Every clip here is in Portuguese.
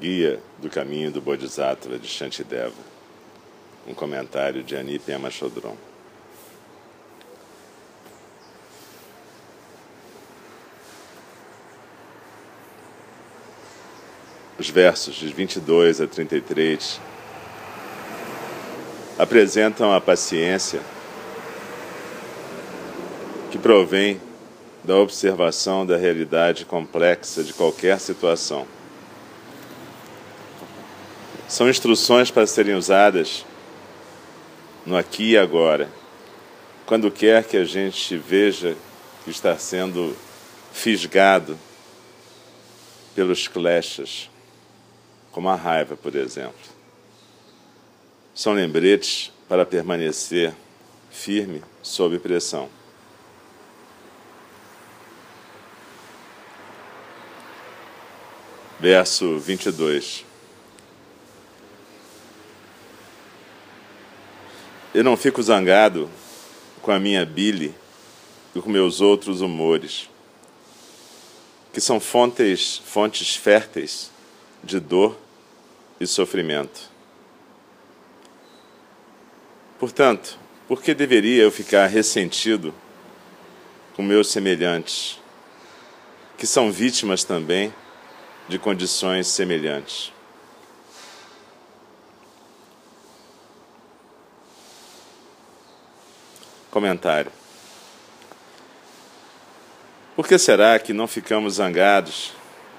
Guia do Caminho do Bodhisattva de Shantideva. Um comentário de Ani Pema Chodron. Os versos de 22 a 33 apresentam a paciência que provém da observação da realidade complexa de qualquer situação. São instruções para serem usadas no aqui e agora, quando quer que a gente veja que está sendo fisgado pelos kleshas como a raiva, por exemplo. São lembretes para permanecer firme sob pressão. Verso 22. Eu não fico zangado com a minha bile e com meus outros humores, que são fontes, fontes férteis de dor e sofrimento. Portanto, por que deveria eu ficar ressentido com meus semelhantes, que são vítimas também de condições semelhantes? Comentário. Por que será que não ficamos zangados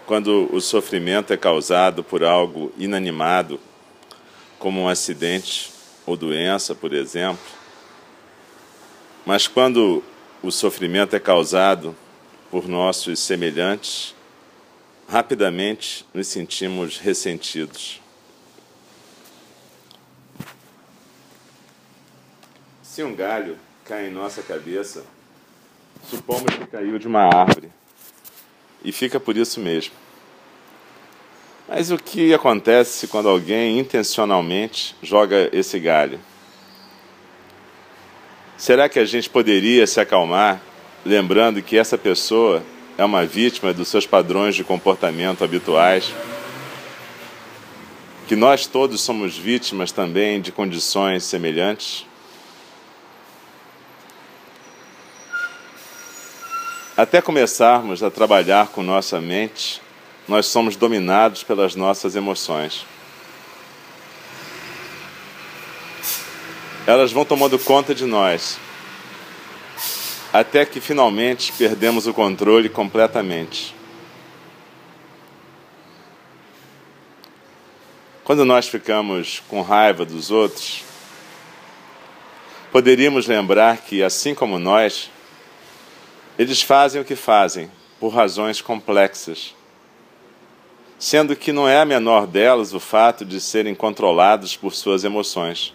quando o sofrimento é causado por algo inanimado, como um acidente ou doença, por exemplo. Mas quando o sofrimento é causado por nossos semelhantes, rapidamente nos sentimos ressentidos. Se um galho cai em nossa cabeça, supomos que caiu de uma árvore e fica por isso mesmo. Mas o que acontece quando alguém intencionalmente joga esse galho? Será que a gente poderia se acalmar lembrando que essa pessoa é uma vítima dos seus padrões de comportamento habituais? Que nós todos somos vítimas também de condições semelhantes? Até começarmos a trabalhar com nossa mente, nós somos dominados pelas nossas emoções. Elas vão tomando conta de nós, até que finalmente perdemos o controle completamente. Quando nós ficamos com raiva dos outros, poderíamos lembrar que, assim como nós, eles fazem o que fazem por razões complexas, sendo que não é a menor delas o fato de serem controlados por suas emoções.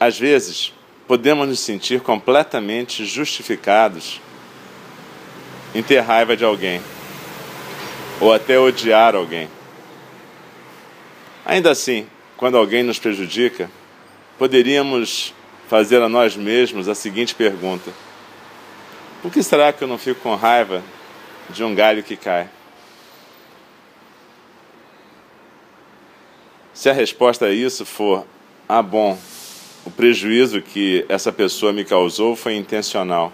Às vezes, podemos nos sentir completamente justificados em ter raiva de alguém ou até odiar alguém. Ainda assim, quando alguém nos prejudica, poderíamos fazer a nós mesmos a seguinte pergunta: Por que será que eu não fico com raiva de um galho que cai? Se a resposta a isso for: Ah, bom, o prejuízo que essa pessoa me causou foi intencional.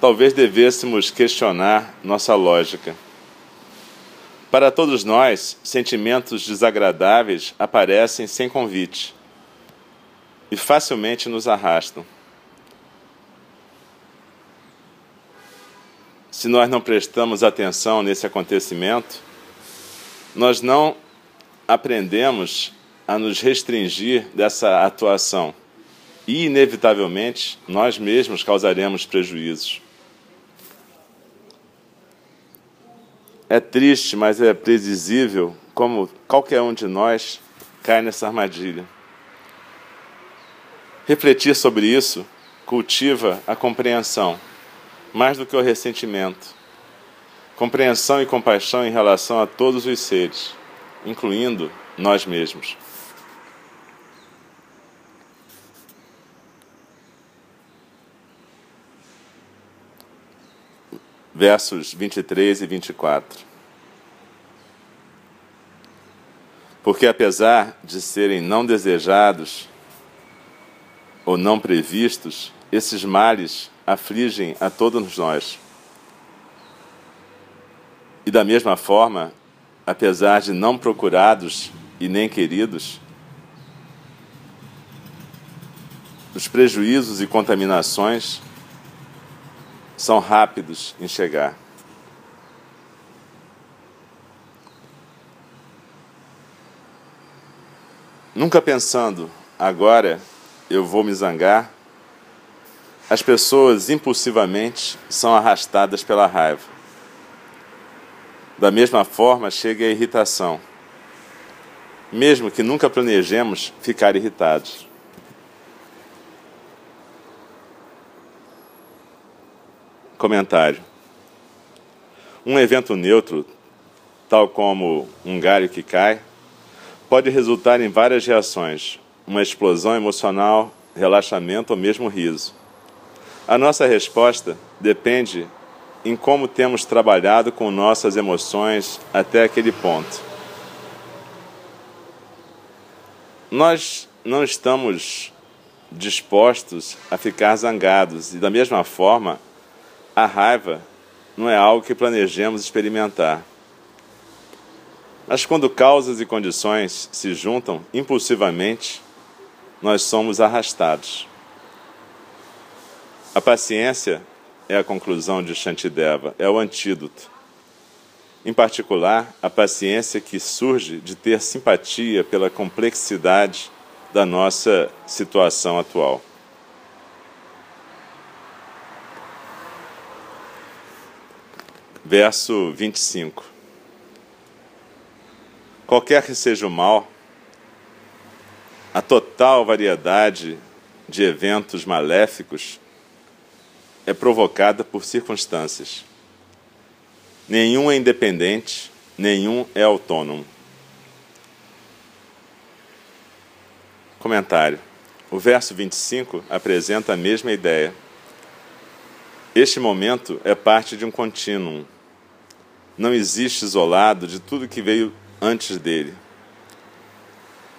Talvez devêssemos questionar nossa lógica. Para todos nós, sentimentos desagradáveis aparecem sem convite e facilmente nos arrastam. Se nós não prestamos atenção nesse acontecimento, nós não aprendemos a nos restringir dessa atuação e, inevitavelmente, nós mesmos causaremos prejuízos. É triste, mas é previsível como qualquer um de nós cai nessa armadilha. Refletir sobre isso cultiva a compreensão, mais do que o ressentimento. Compreensão e compaixão em relação a todos os seres, incluindo nós mesmos. versos 23 e 24. Porque apesar de serem não desejados ou não previstos, esses males afligem a todos nós. E da mesma forma, apesar de não procurados e nem queridos, os prejuízos e contaminações são rápidos em chegar. Nunca pensando, agora eu vou me zangar, as pessoas impulsivamente são arrastadas pela raiva. Da mesma forma chega a irritação, mesmo que nunca planejemos ficar irritados. Comentário: Um evento neutro, tal como um galho que cai, pode resultar em várias reações, uma explosão emocional, relaxamento ou mesmo riso. A nossa resposta depende em como temos trabalhado com nossas emoções até aquele ponto. Nós não estamos dispostos a ficar zangados e, da mesma forma, a raiva não é algo que planejemos experimentar. Mas quando causas e condições se juntam impulsivamente, nós somos arrastados. A paciência é a conclusão de Shantideva, é o antídoto. Em particular, a paciência que surge de ter simpatia pela complexidade da nossa situação atual. Verso 25. Qualquer que seja o mal, a total variedade de eventos maléficos é provocada por circunstâncias. Nenhum é independente, nenhum é autônomo. Comentário. O verso 25 apresenta a mesma ideia. Este momento é parte de um contínuo. Não existe isolado de tudo que veio antes dele.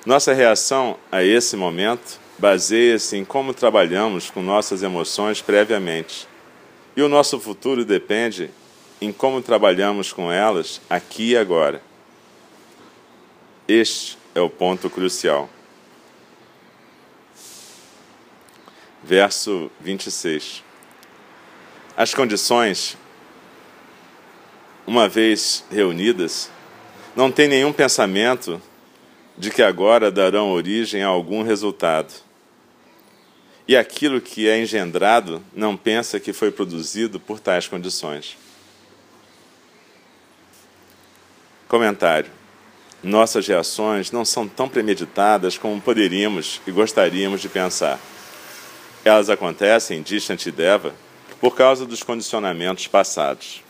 Nossa reação a esse momento baseia-se em como trabalhamos com nossas emoções previamente. E o nosso futuro depende em como trabalhamos com elas aqui e agora. Este é o ponto crucial. Verso 26. As condições, uma vez reunidas, não têm nenhum pensamento de que agora darão origem a algum resultado e aquilo que é engendrado não pensa que foi produzido por tais condições. Comentário: Nossas reações não são tão premeditadas como poderíamos e gostaríamos de pensar. Elas acontecem, diz Shantideva, por causa dos condicionamentos passados.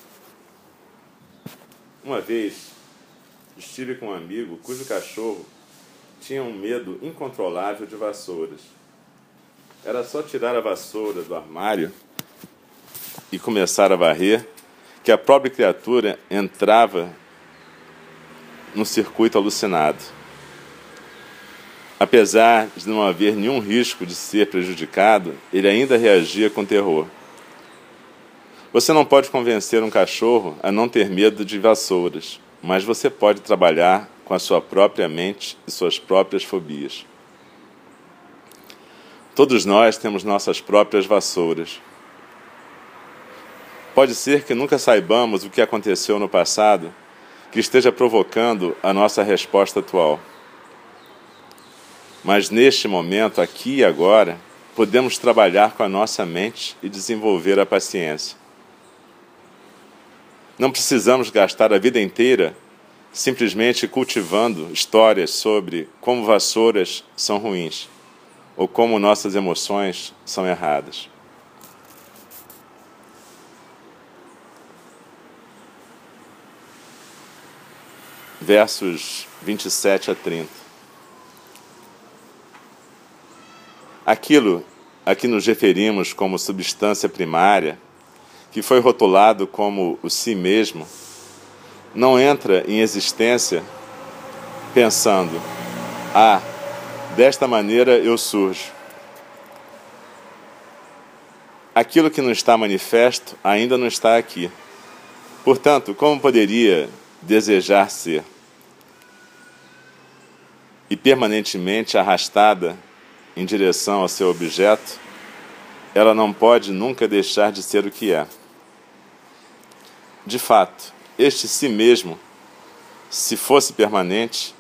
Uma vez, estive com um amigo cujo cachorro tinha um medo incontrolável de vassouras era só tirar a vassoura do armário e começar a varrer, que a própria criatura entrava no circuito alucinado. Apesar de não haver nenhum risco de ser prejudicado, ele ainda reagia com terror. Você não pode convencer um cachorro a não ter medo de vassouras, mas você pode trabalhar com a sua própria mente e suas próprias fobias. Todos nós temos nossas próprias vassouras. Pode ser que nunca saibamos o que aconteceu no passado que esteja provocando a nossa resposta atual. Mas neste momento, aqui e agora, podemos trabalhar com a nossa mente e desenvolver a paciência. Não precisamos gastar a vida inteira simplesmente cultivando histórias sobre como vassouras são ruins ou como nossas emoções são erradas. Versos 27 a 30. Aquilo a que nos referimos como substância primária, que foi rotulado como o si mesmo, não entra em existência pensando: ah, desta maneira eu surjo. Aquilo que não está manifesto ainda não está aqui. Portanto, como poderia desejar ser? E permanentemente arrastada em direção ao seu objeto, ela não pode nunca deixar de ser o que é. De fato, este si mesmo, se fosse permanente,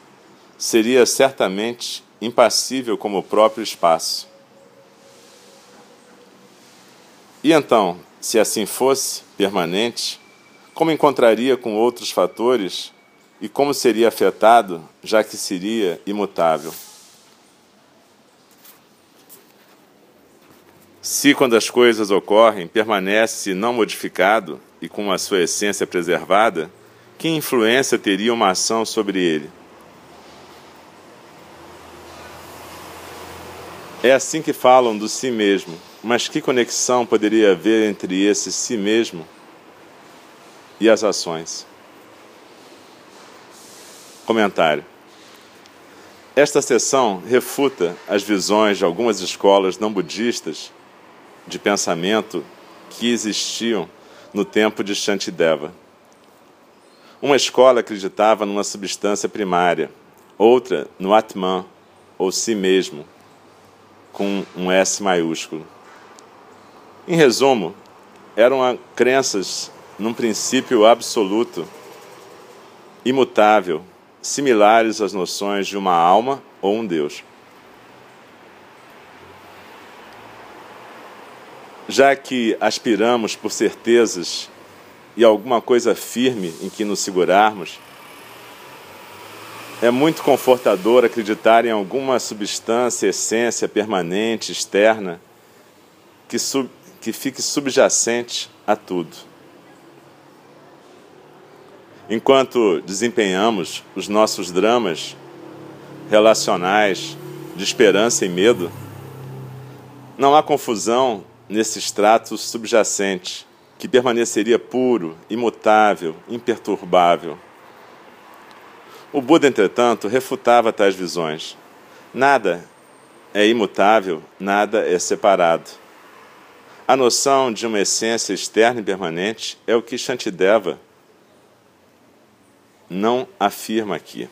seria certamente impassível como o próprio espaço. E então, se assim fosse permanente, como encontraria com outros fatores e como seria afetado, já que seria imutável? Se, quando as coisas ocorrem, permanece não modificado e com a sua essência preservada, que influência teria uma ação sobre ele? É assim que falam do si mesmo, mas que conexão poderia haver entre esse si mesmo e as ações? Comentário. Esta sessão refuta as visões de algumas escolas não budistas de pensamento que existiam no tempo de Shantideva. Uma escola acreditava numa substância primária, outra no Atman, ou si mesmo, com um S maiúsculo. Em resumo, eram crenças num princípio absoluto, imutável, similares às noções de uma alma ou um Deus. Já que aspiramos por certezas e alguma coisa firme em que nos segurarmos, é muito confortador acreditar em alguma substância, essência permanente, externa, que, sub, que fique subjacente a tudo. Enquanto desempenhamos os nossos dramas relacionais de esperança e medo, não há confusão nesse extrato subjacente, que permaneceria puro, imutável, imperturbável. O Buda, entretanto, refutava tais visões. Nada é imutável, nada é separado. A noção de uma essência externa e permanente é o que Shantideva não afirma aqui.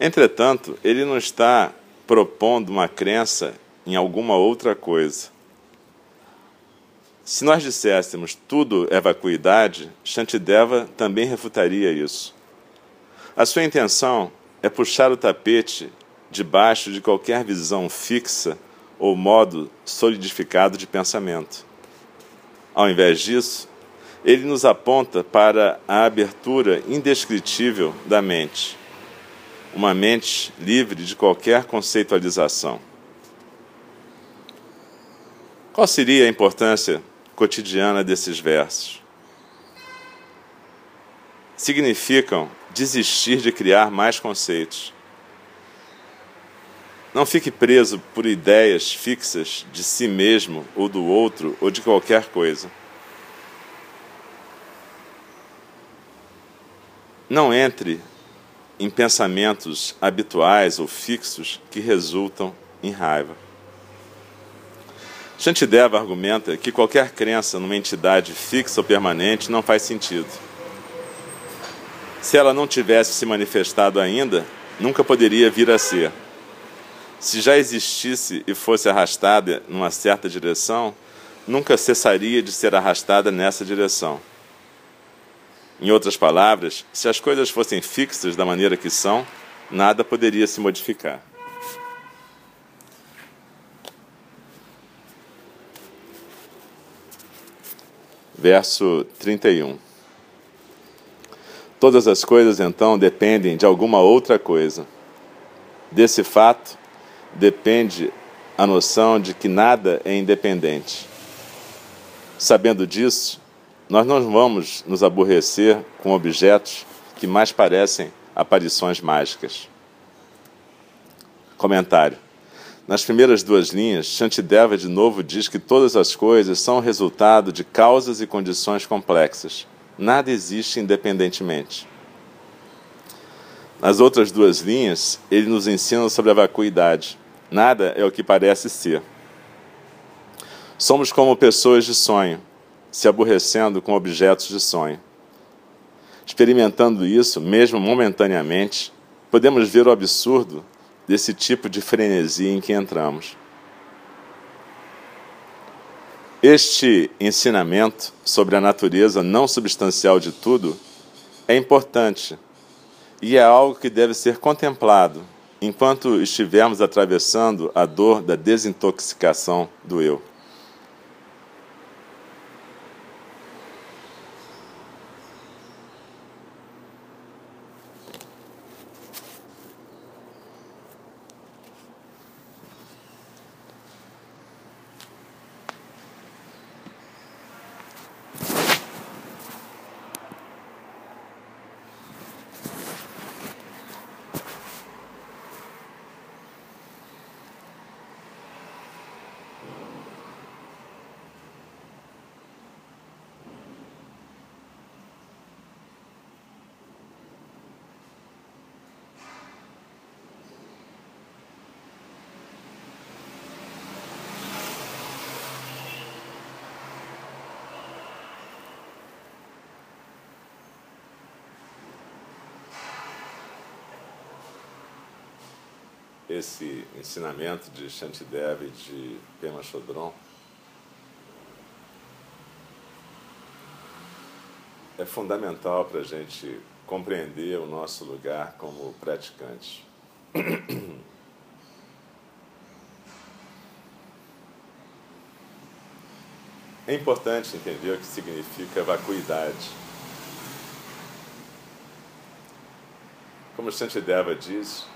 Entretanto, ele não está propondo uma crença em alguma outra coisa. Se nós disséssemos tudo é vacuidade, Shantideva também refutaria isso. A sua intenção é puxar o tapete debaixo de qualquer visão fixa ou modo solidificado de pensamento. Ao invés disso, ele nos aponta para a abertura indescritível da mente, uma mente livre de qualquer conceitualização. Qual seria a importância cotidiana desses versos. Significam desistir de criar mais conceitos. Não fique preso por ideias fixas de si mesmo ou do outro ou de qualquer coisa. Não entre em pensamentos habituais ou fixos que resultam em raiva. Shantideva argumenta que qualquer crença numa entidade fixa ou permanente não faz sentido. Se ela não tivesse se manifestado ainda, nunca poderia vir a ser. Se já existisse e fosse arrastada numa certa direção, nunca cessaria de ser arrastada nessa direção. Em outras palavras, se as coisas fossem fixas da maneira que são, nada poderia se modificar. Verso 31. Todas as coisas então dependem de alguma outra coisa. Desse fato depende a noção de que nada é independente. Sabendo disso, nós não vamos nos aborrecer com objetos que mais parecem aparições mágicas. Comentário. Nas primeiras duas linhas, Shantideva de novo diz que todas as coisas são resultado de causas e condições complexas. Nada existe independentemente. Nas outras duas linhas, ele nos ensina sobre a vacuidade. Nada é o que parece ser. Somos como pessoas de sonho, se aborrecendo com objetos de sonho. Experimentando isso, mesmo momentaneamente, podemos ver o absurdo desse tipo de frenesi em que entramos. Este ensinamento sobre a natureza não substancial de tudo é importante e é algo que deve ser contemplado enquanto estivermos atravessando a dor da desintoxicação do eu. Esse ensinamento de Shantideva e de Pema Chodron é fundamental para a gente compreender o nosso lugar como praticante. É importante entender o que significa vacuidade. Como Shantideva diz,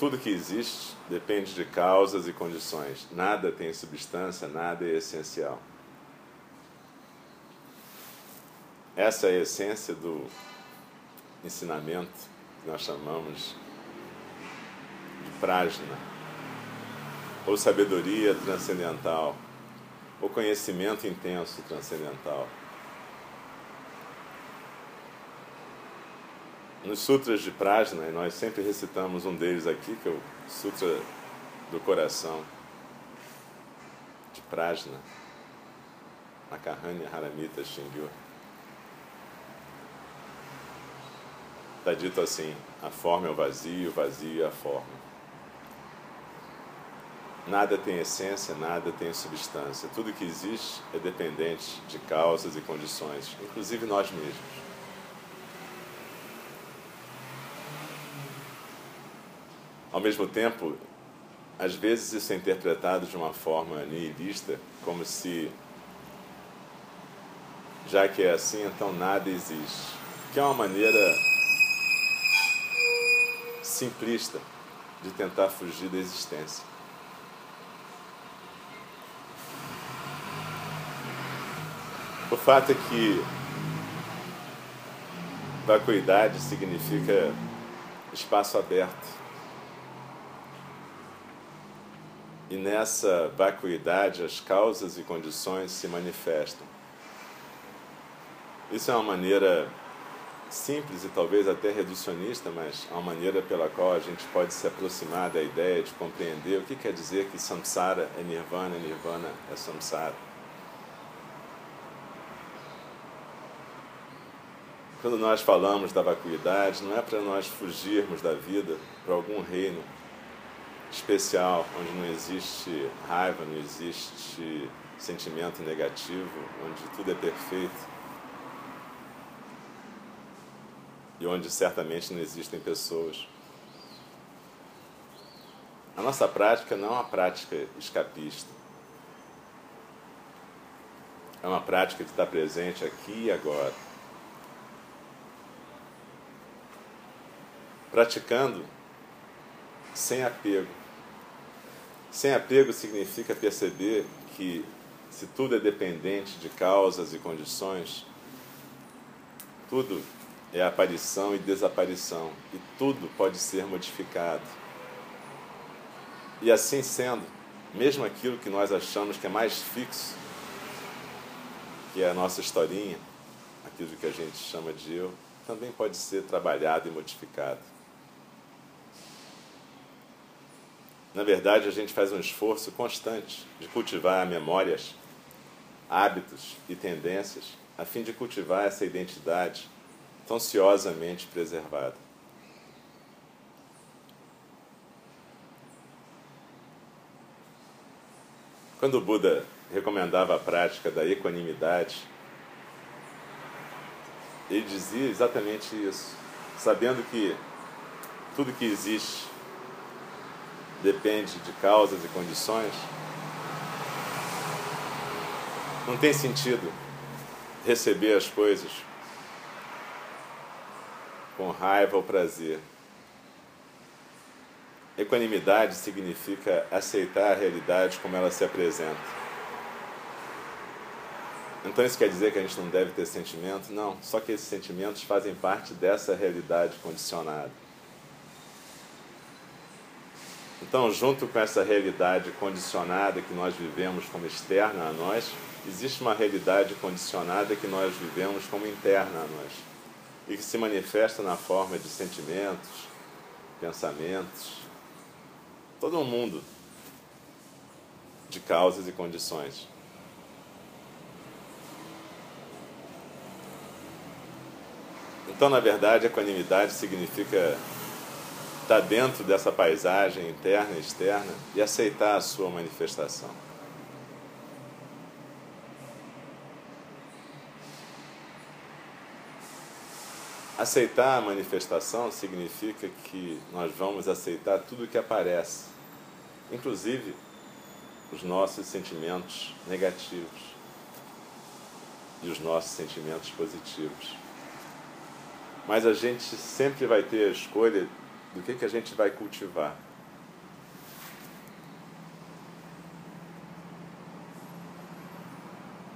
tudo que existe depende de causas e condições. Nada tem substância, nada é essencial. Essa é a essência do ensinamento que nós chamamos de prajna, ou sabedoria transcendental, ou conhecimento intenso transcendental. Nos sutras de Prajna, e nós sempre recitamos um deles aqui, que é o Sutra do Coração de Prajna, Makahanya Haramita Shingyu. Está dito assim: a forma é o vazio, o vazio é a forma. Nada tem essência, nada tem substância. Tudo que existe é dependente de causas e condições, inclusive nós mesmos. Ao mesmo tempo, às vezes isso é interpretado de uma forma nihilista, como se, já que é assim, então nada existe. Que é uma maneira simplista de tentar fugir da existência. O fato é que vacuidade significa espaço aberto. E nessa vacuidade as causas e condições se manifestam. Isso é uma maneira simples e talvez até reducionista, mas é uma maneira pela qual a gente pode se aproximar da ideia de compreender o que quer dizer que samsara é nirvana, nirvana é samsara. Quando nós falamos da vacuidade, não é para nós fugirmos da vida para algum reino especial, onde não existe raiva, não existe sentimento negativo, onde tudo é perfeito. E onde certamente não existem pessoas. A nossa prática não é uma prática escapista. É uma prática que está presente aqui e agora. Praticando sem apego sem apego significa perceber que, se tudo é dependente de causas e condições, tudo é aparição e desaparição, e tudo pode ser modificado. E assim sendo, mesmo aquilo que nós achamos que é mais fixo, que é a nossa historinha, aquilo que a gente chama de eu, também pode ser trabalhado e modificado. Na verdade, a gente faz um esforço constante de cultivar memórias, hábitos e tendências a fim de cultivar essa identidade tão preservada. Quando o Buda recomendava a prática da equanimidade, ele dizia exatamente isso, sabendo que tudo que existe depende de causas e condições, não tem sentido receber as coisas com raiva ou prazer. Equanimidade significa aceitar a realidade como ela se apresenta. Então isso quer dizer que a gente não deve ter sentimento? Não, só que esses sentimentos fazem parte dessa realidade condicionada. Então, junto com essa realidade condicionada que nós vivemos como externa a nós, existe uma realidade condicionada que nós vivemos como interna a nós e que se manifesta na forma de sentimentos, pensamentos, todo um mundo de causas e condições. Então, na verdade, equanimidade significa estar dentro dessa paisagem interna e externa e aceitar a sua manifestação. Aceitar a manifestação significa que nós vamos aceitar tudo o que aparece, inclusive os nossos sentimentos negativos e os nossos sentimentos positivos. Mas a gente sempre vai ter a escolha do que, que a gente vai cultivar.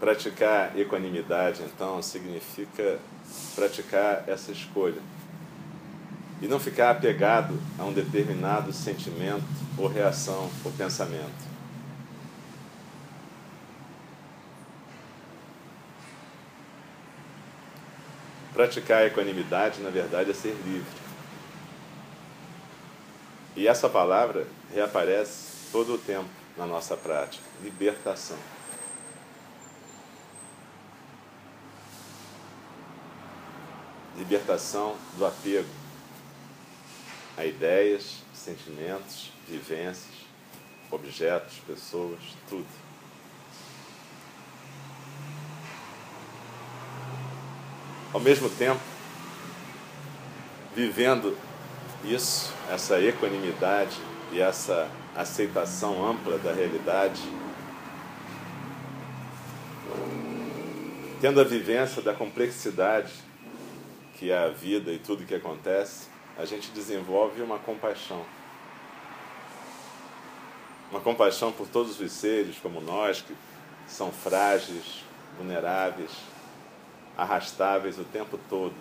Praticar equanimidade, então, significa praticar essa escolha e não ficar apegado a um determinado sentimento ou reação ou pensamento. Praticar a equanimidade, na verdade, é ser livre. E essa palavra reaparece todo o tempo na nossa prática libertação. Libertação do apego a ideias, sentimentos, vivências, objetos, pessoas, tudo. Ao mesmo tempo, vivendo isso, essa equanimidade e essa aceitação ampla da realidade, tendo a vivência da complexidade que é a vida e tudo que acontece, a gente desenvolve uma compaixão. Uma compaixão por todos os seres como nós, que são frágeis, vulneráveis, arrastáveis o tempo todo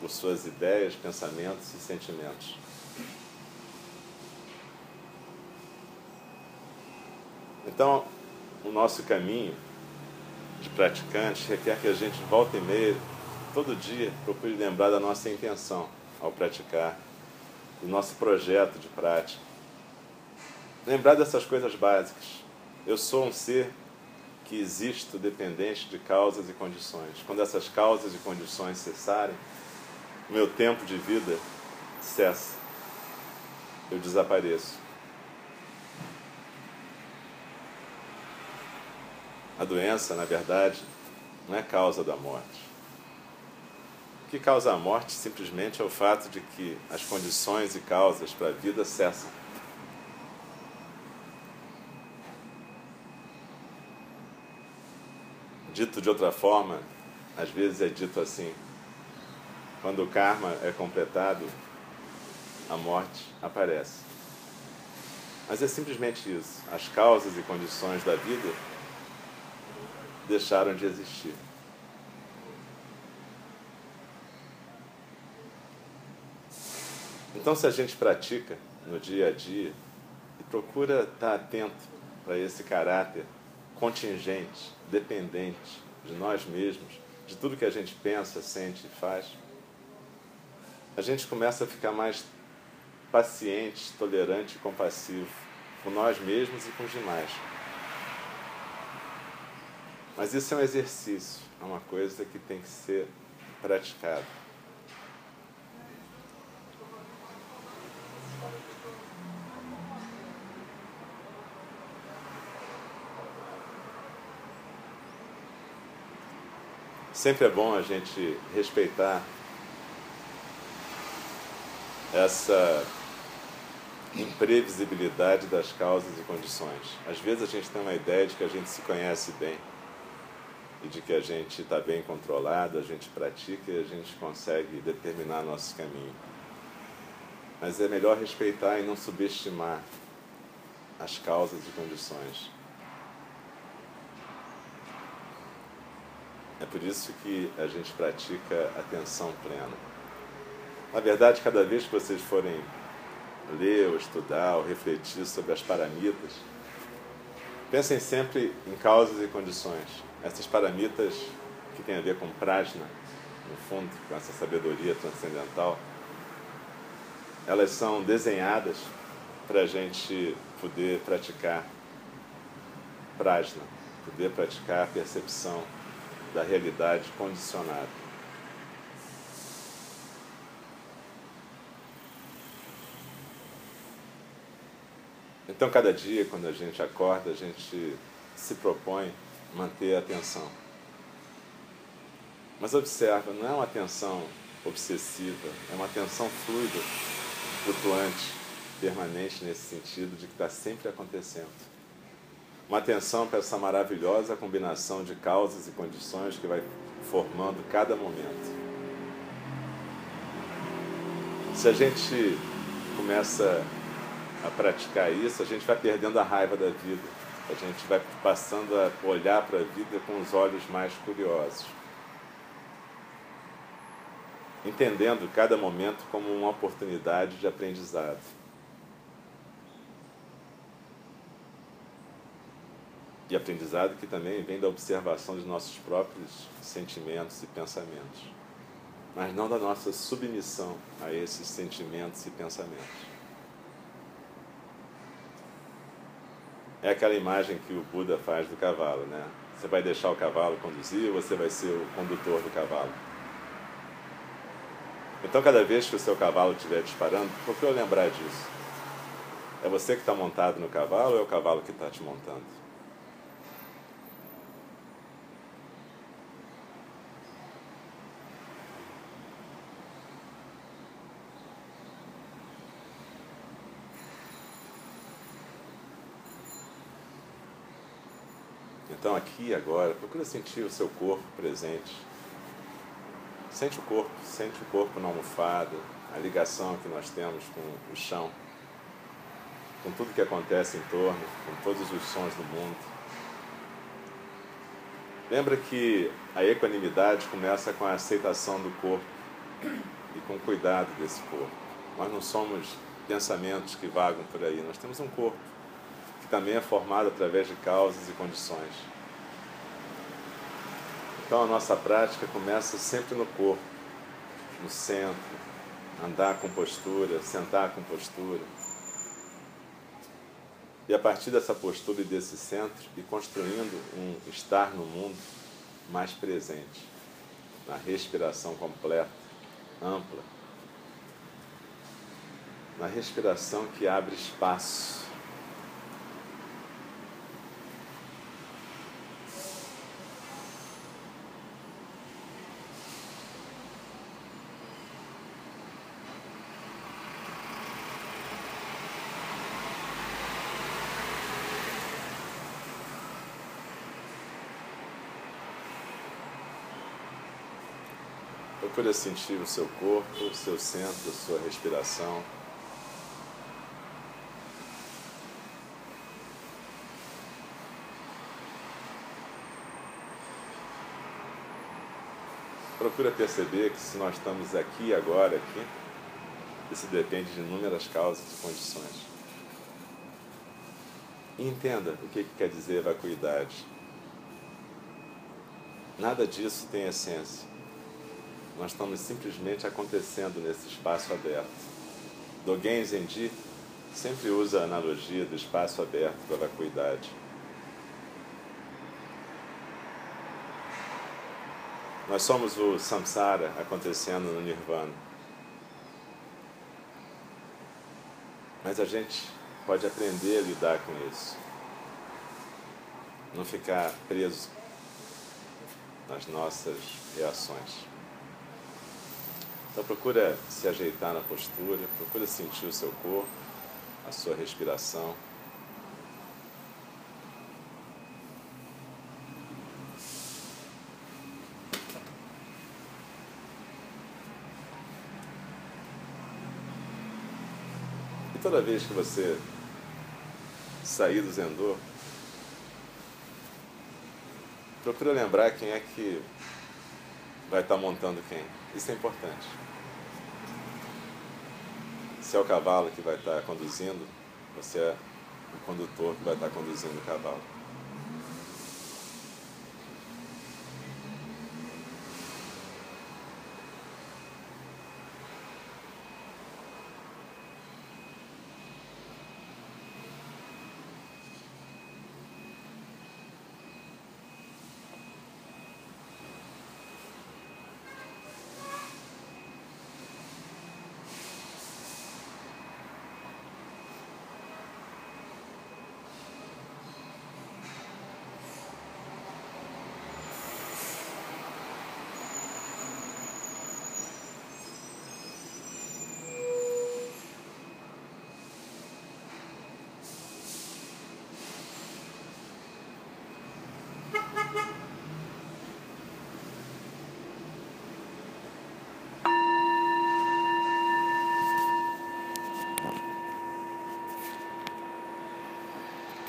por suas ideias, pensamentos e sentimentos. Então, o nosso caminho de praticantes requer que a gente volte e meia, todo dia, procure lembrar da nossa intenção ao praticar, do nosso projeto de prática. Lembrar dessas coisas básicas. Eu sou um ser que existo dependente de causas e condições. Quando essas causas e condições cessarem, o meu tempo de vida cessa. Eu desapareço. A doença, na verdade, não é causa da morte. O que causa a morte simplesmente é o fato de que as condições e causas para a vida cessam. Dito de outra forma, às vezes é dito assim: quando o karma é completado, a morte aparece. Mas é simplesmente isso. As causas e condições da vida deixaram de existir. Então, se a gente pratica no dia a dia e procura estar atento para esse caráter contingente, dependente de nós mesmos, de tudo que a gente pensa, sente e faz, a gente começa a ficar mais paciente, tolerante e compassivo com nós mesmos e com os demais. Mas isso é um exercício, é uma coisa que tem que ser praticada. Sempre é bom a gente respeitar essa imprevisibilidade das causas e condições. Às vezes a gente tem uma ideia de que a gente se conhece bem e de que a gente está bem controlado, a gente pratica e a gente consegue determinar nosso caminho. Mas é melhor respeitar e não subestimar as causas e condições. É por isso que a gente pratica atenção plena. Na verdade, cada vez que vocês forem ler ou estudar ou refletir sobre as paramitas, pensem sempre em causas e condições. Essas paramitas que têm a ver com prajna, no fundo, com essa sabedoria transcendental, elas são desenhadas para a gente poder praticar prajna, poder praticar a percepção da realidade condicionada. Então, cada dia, quando a gente acorda, a gente se propõe manter a atenção. Mas observa, não é uma atenção obsessiva, é uma atenção fluida, flutuante, permanente nesse sentido de que está sempre acontecendo. Uma atenção para essa maravilhosa combinação de causas e condições que vai formando cada momento. Se a gente começa a praticar isso, a gente vai perdendo a raiva da vida. A gente vai passando a olhar para a vida com os olhos mais curiosos. Entendendo cada momento como uma oportunidade de aprendizado. E aprendizado que também vem da observação de nossos próprios sentimentos e pensamentos, mas não da nossa submissão a esses sentimentos e pensamentos. É aquela imagem que o Buda faz do cavalo, né? Você vai deixar o cavalo conduzir ou você vai ser o condutor do cavalo? Então, cada vez que o seu cavalo estiver disparando, procure lembrar disso. É você que está montado no cavalo ou é o cavalo que está te montando? Então, aqui agora, procura sentir o seu corpo presente. Sente o corpo, sente o corpo na almofada, a ligação que nós temos com o chão, com tudo que acontece em torno, com todos os sons do mundo. Lembra que a equanimidade começa com a aceitação do corpo e com o cuidado desse corpo. Nós não somos pensamentos que vagam por aí, nós temos um corpo que também é formado através de causas e condições. Então a nossa prática começa sempre no corpo, no centro, andar com postura, sentar com postura. E a partir dessa postura e desse centro, ir construindo um estar no mundo mais presente, na respiração completa, ampla, na respiração que abre espaço Procura sentir o seu corpo, o seu centro, a sua respiração. Procura perceber que se nós estamos aqui agora, aqui, isso depende de inúmeras causas e condições. Entenda o que, que quer dizer vacuidade. Nada disso tem essência. Nós estamos simplesmente acontecendo nesse espaço aberto. Dogen Zenji sempre usa a analogia do espaço aberto da vacuidade. Nós somos o samsara acontecendo no nirvana. Mas a gente pode aprender a lidar com isso. Não ficar preso nas nossas reações. Então procura se ajeitar na postura, procura sentir o seu corpo, a sua respiração. E toda vez que você sair do Zendô, procura lembrar quem é que vai estar montando quem. Isso é importante. Se é o cavalo que vai estar conduzindo, você é o condutor que vai estar conduzindo o cavalo.